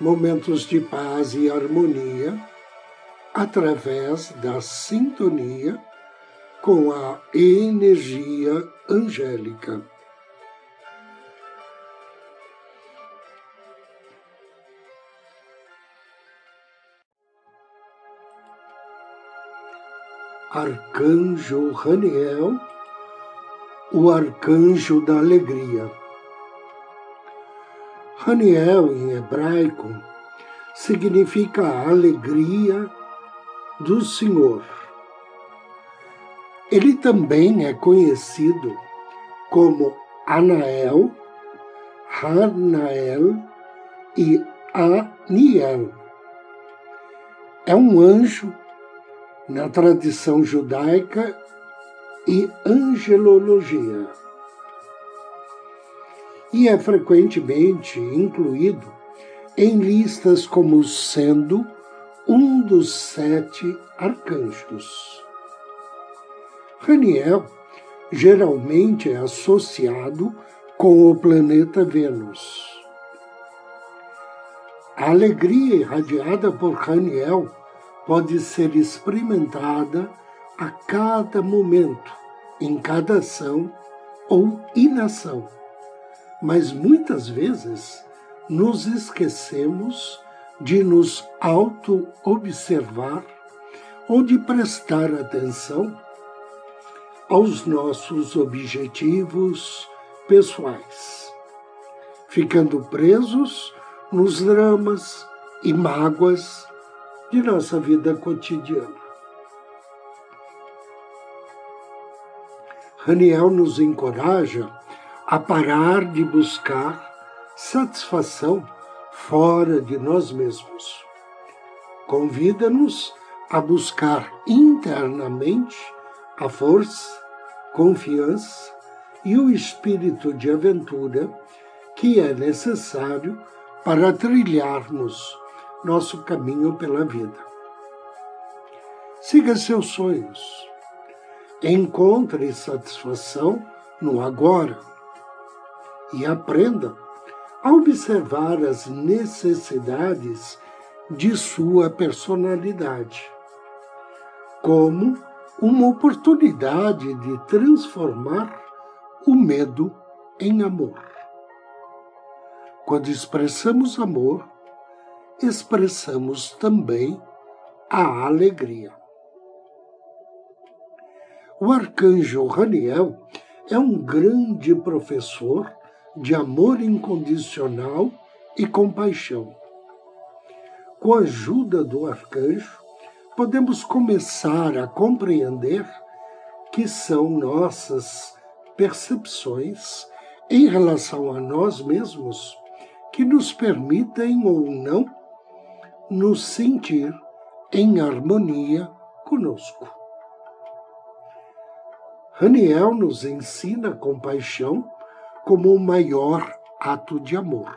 momentos de paz e harmonia através da sintonia com a energia angélica. Arcanjo Raniel, o arcanjo da alegria. Haniel, em hebraico, significa alegria do Senhor. Ele também é conhecido como Anael, Hanael e Aniel. É um anjo na tradição judaica e angelologia e é frequentemente incluído em listas como sendo um dos sete arcanjos. Raniel geralmente é associado com o planeta Vênus. A alegria irradiada por Raniel pode ser experimentada a cada momento, em cada ação ou inação mas muitas vezes nos esquecemos de nos auto-observar ou de prestar atenção aos nossos objetivos pessoais, ficando presos nos dramas e mágoas de nossa vida cotidiana. Raniel nos encoraja a parar de buscar satisfação fora de nós mesmos. Convida-nos a buscar internamente a força, confiança e o espírito de aventura que é necessário para trilharmos nosso caminho pela vida. Siga seus sonhos. Encontre satisfação no agora e aprenda a observar as necessidades de sua personalidade, como uma oportunidade de transformar o medo em amor. Quando expressamos amor, expressamos também a alegria. O arcanjo Raniel é um grande professor de amor incondicional e compaixão. Com a ajuda do arcanjo, podemos começar a compreender que são nossas percepções em relação a nós mesmos que nos permitem ou não nos sentir em harmonia conosco. Raniel nos ensina compaixão como o maior ato de amor.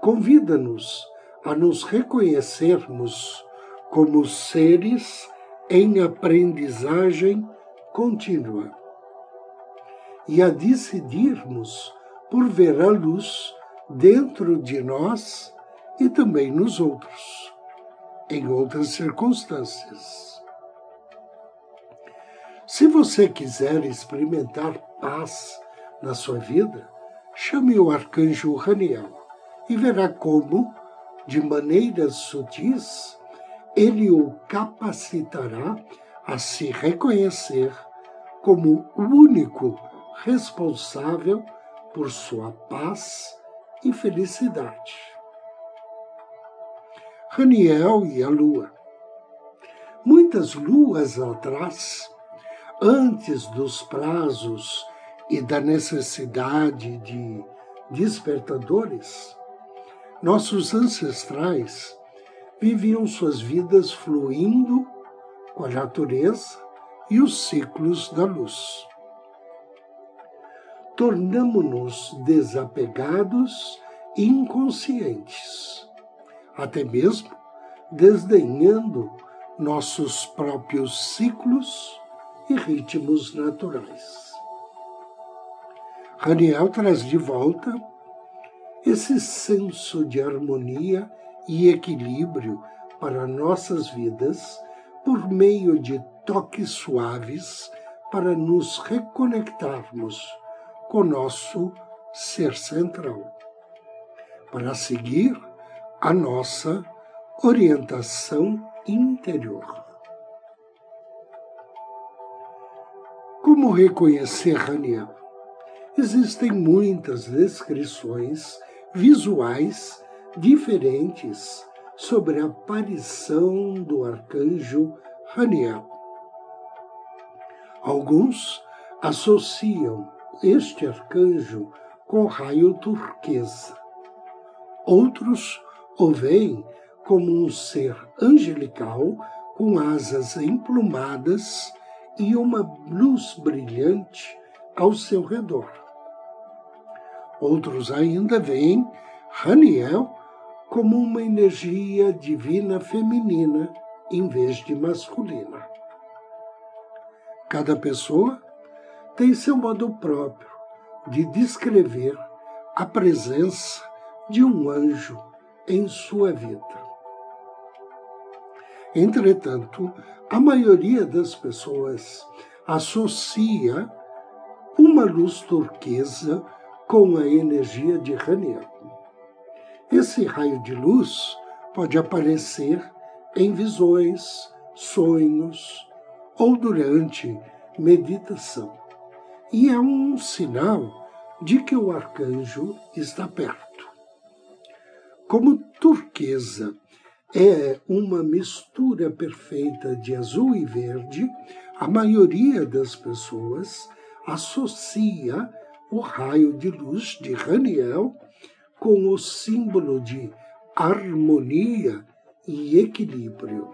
Convida-nos a nos reconhecermos como seres em aprendizagem contínua e a decidirmos por ver a luz dentro de nós e também nos outros, em outras circunstâncias. Se você quiser experimentar paz na sua vida, chame o arcanjo Raniel e verá como, de maneiras sutis, ele o capacitará a se reconhecer como o único responsável por sua paz e felicidade. Raniel e a Lua. Muitas luas atrás, antes dos prazos e da necessidade de despertadores, nossos ancestrais viviam suas vidas fluindo com a natureza e os ciclos da luz. Tornamo-nos desapegados e inconscientes, até mesmo desdenhando nossos próprios ciclos e ritmos naturais. Raniel traz de volta esse senso de harmonia e equilíbrio para nossas vidas por meio de toques suaves para nos reconectarmos com nosso ser central, para seguir a nossa orientação interior. Como reconhecer Raniel? Existem muitas descrições visuais diferentes sobre a aparição do arcanjo Raniel. Alguns associam este arcanjo com raio turquesa. Outros o veem como um ser angelical com asas emplumadas e uma luz brilhante ao seu redor. Outros ainda veem Raniel como uma energia divina feminina em vez de masculina. Cada pessoa tem seu modo próprio de descrever a presença de um anjo em sua vida. Entretanto, a maioria das pessoas associa uma luz turquesa com a energia de Raniel. Esse raio de luz pode aparecer em visões, sonhos ou durante meditação. E é um sinal de que o arcanjo está perto. Como turquesa é uma mistura perfeita de azul e verde, a maioria das pessoas associa o raio de luz de Raniel com o símbolo de harmonia e equilíbrio.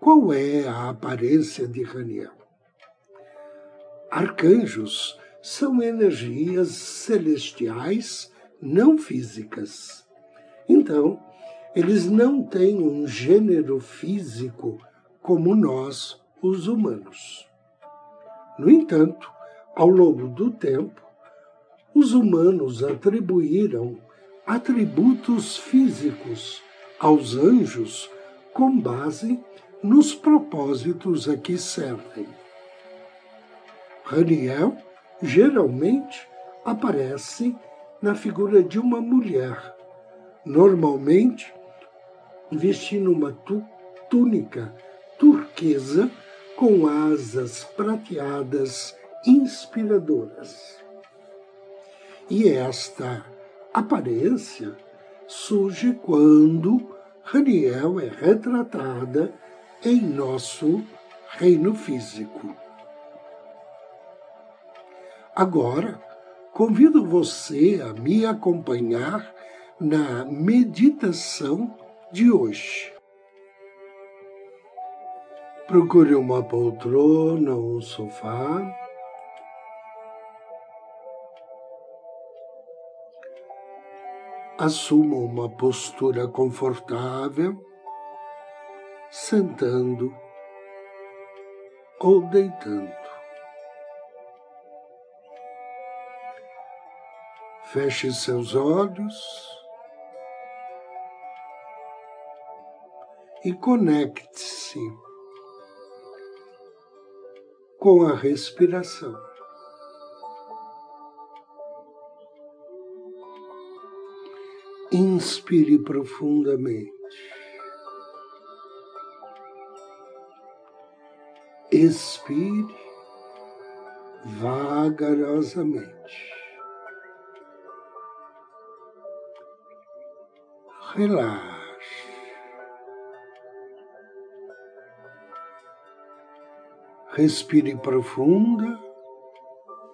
Qual é a aparência de Raniel? Arcanjos são energias celestiais não físicas. Então, eles não têm um gênero físico como nós, os humanos. No entanto, ao longo do tempo, os humanos atribuíram atributos físicos aos anjos com base nos propósitos a que servem. Raniel geralmente aparece na figura de uma mulher, normalmente vestindo uma túnica turquesa com asas prateadas inspiradoras. E esta aparência surge quando Raniel é retratada em nosso reino físico. Agora, convido você a me acompanhar na meditação de hoje. Procure uma poltrona ou um sofá. Assuma uma postura confortável, sentando ou deitando. Feche seus olhos e conecte-se com a respiração. Inspire profundamente. Expire vagarosamente. Relaxe. Respire profunda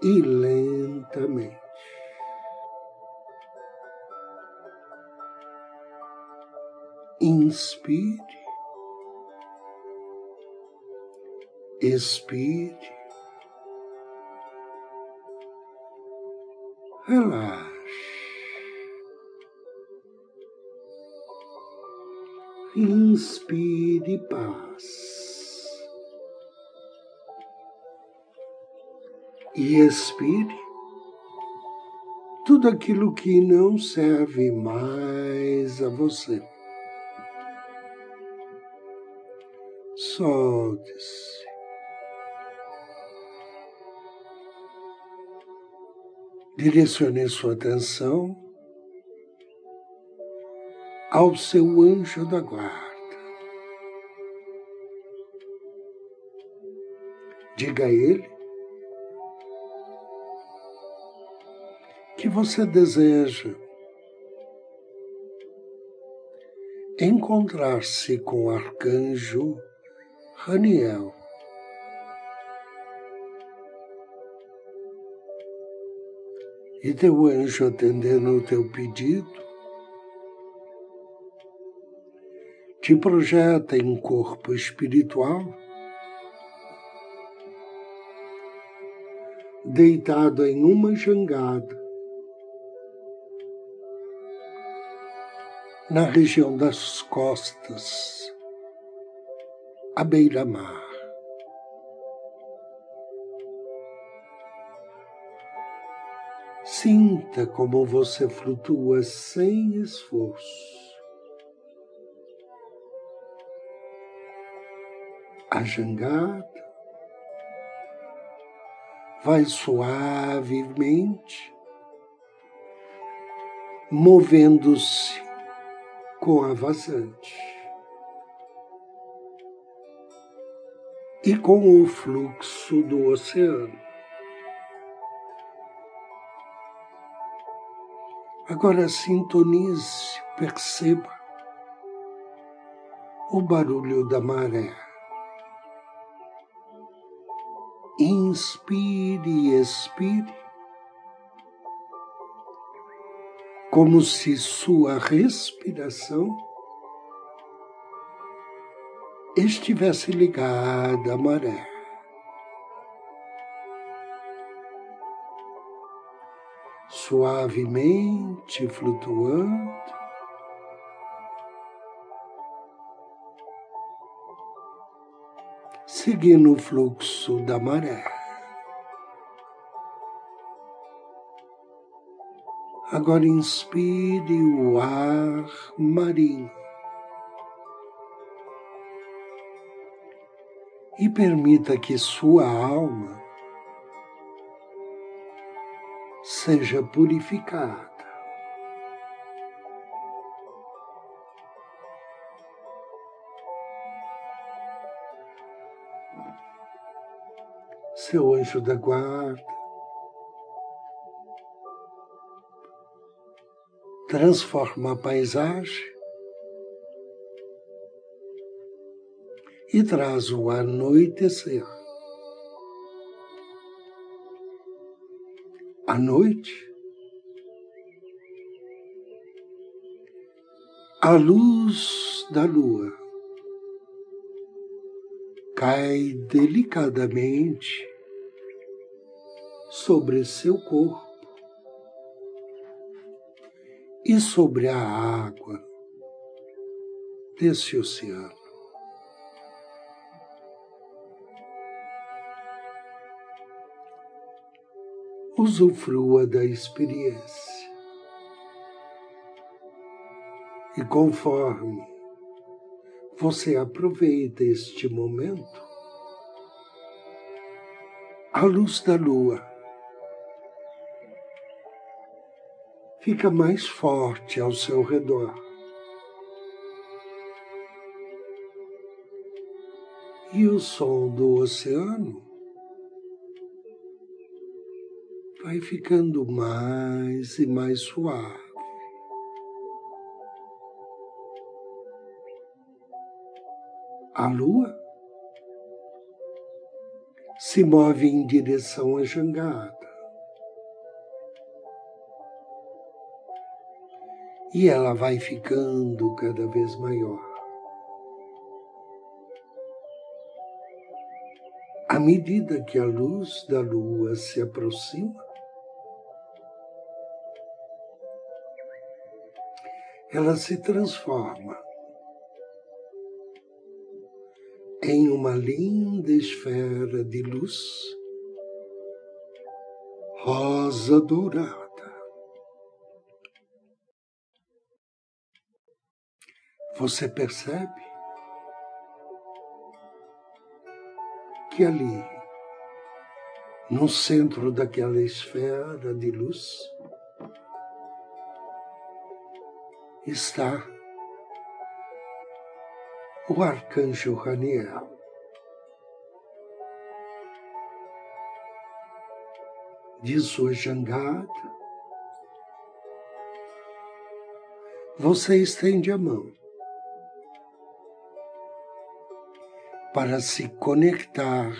e lentamente. Inspire, expire, relaxe. Inspire paz. E expire tudo aquilo que não serve mais a você. Solte-se. Direcione sua atenção ao seu anjo da guarda. Diga a ele que você deseja encontrar-se com o arcanjo Raniel. E teu anjo atendendo o teu pedido, te projeta em corpo espiritual, deitado em uma jangada, na região das costas, à beira-mar. Sinta como você flutua sem esforço. A jangada vai suavemente movendo-se com a vazante e com o fluxo do oceano. Agora sintonize, perceba o barulho da maré. Inspire e expire, como se sua respiração estivesse ligada à maré. Suavemente flutuando, seguindo o fluxo da maré. Agora inspire o ar marinho e permita que sua alma seja purificada. Seu anjo da guarda transforma a paisagem e traz o anoitecer. À noite, a luz da lua cai delicadamente sobre seu corpo e sobre a água desse oceano. usufrua da experiência. E conforme você aproveita este momento, a luz da lua fica mais forte ao seu redor. E o som do oceano vai ficando mais e mais suave. A lua se move em direção à jangada. e ela vai ficando cada vez maior. À medida que a luz da lua se aproxima, ela se transforma em uma linda esfera de luz rosa dourada. Você percebe que ali, no centro daquela esfera de luz, está o arcanjo Raniel. De sua jangada, você estende a mão para se conectar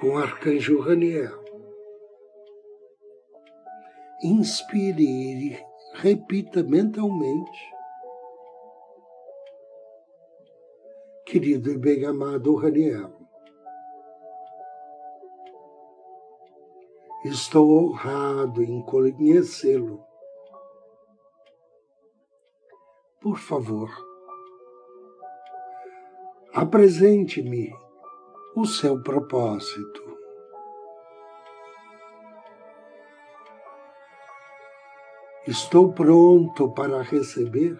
com o arcanjo Raniel. Inspire e repita mentalmente. Querido e bem amado Raniel, estou honrado em conhecê-lo. Por favor, apresente-me o seu propósito. Estou pronto para receber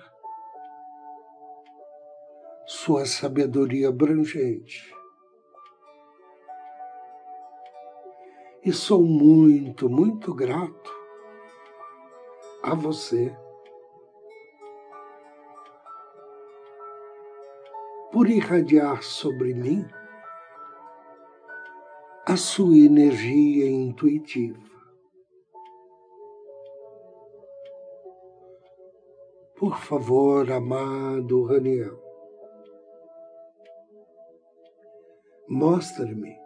sua sabedoria abrangente. E sou muito, muito grato a você por irradiar sobre mim a sua energia intuitiva. Por favor, amado Raniel, mostre-me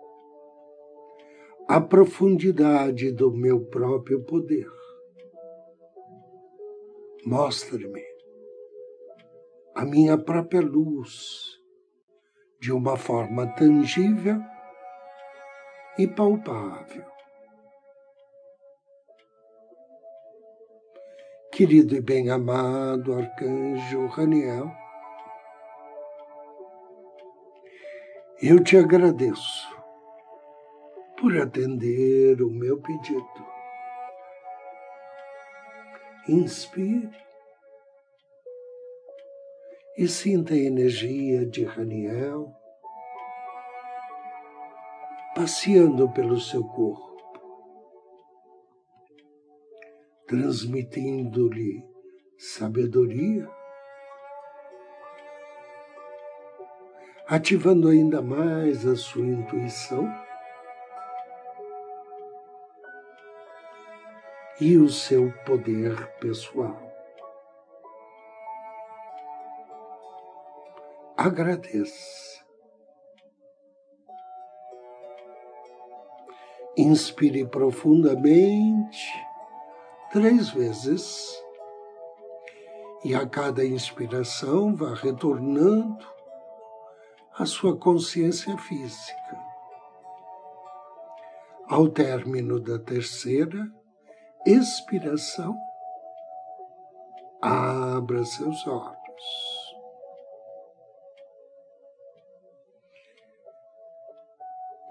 a profundidade do meu próprio poder. Mostre-me a minha própria luz de uma forma tangível e palpável. Querido e bem-amado arcanjo Raniel, eu te agradeço por atender o meu pedido. Inspire e sinta a energia de Raniel passeando pelo seu corpo, transmitindo-lhe sabedoria, ativando ainda mais a sua intuição e o seu poder pessoal. Agradeça. Inspire profundamente três vezes e a cada inspiração vá retornando à sua consciência física. Ao término da terceira expiração, abra seus olhos.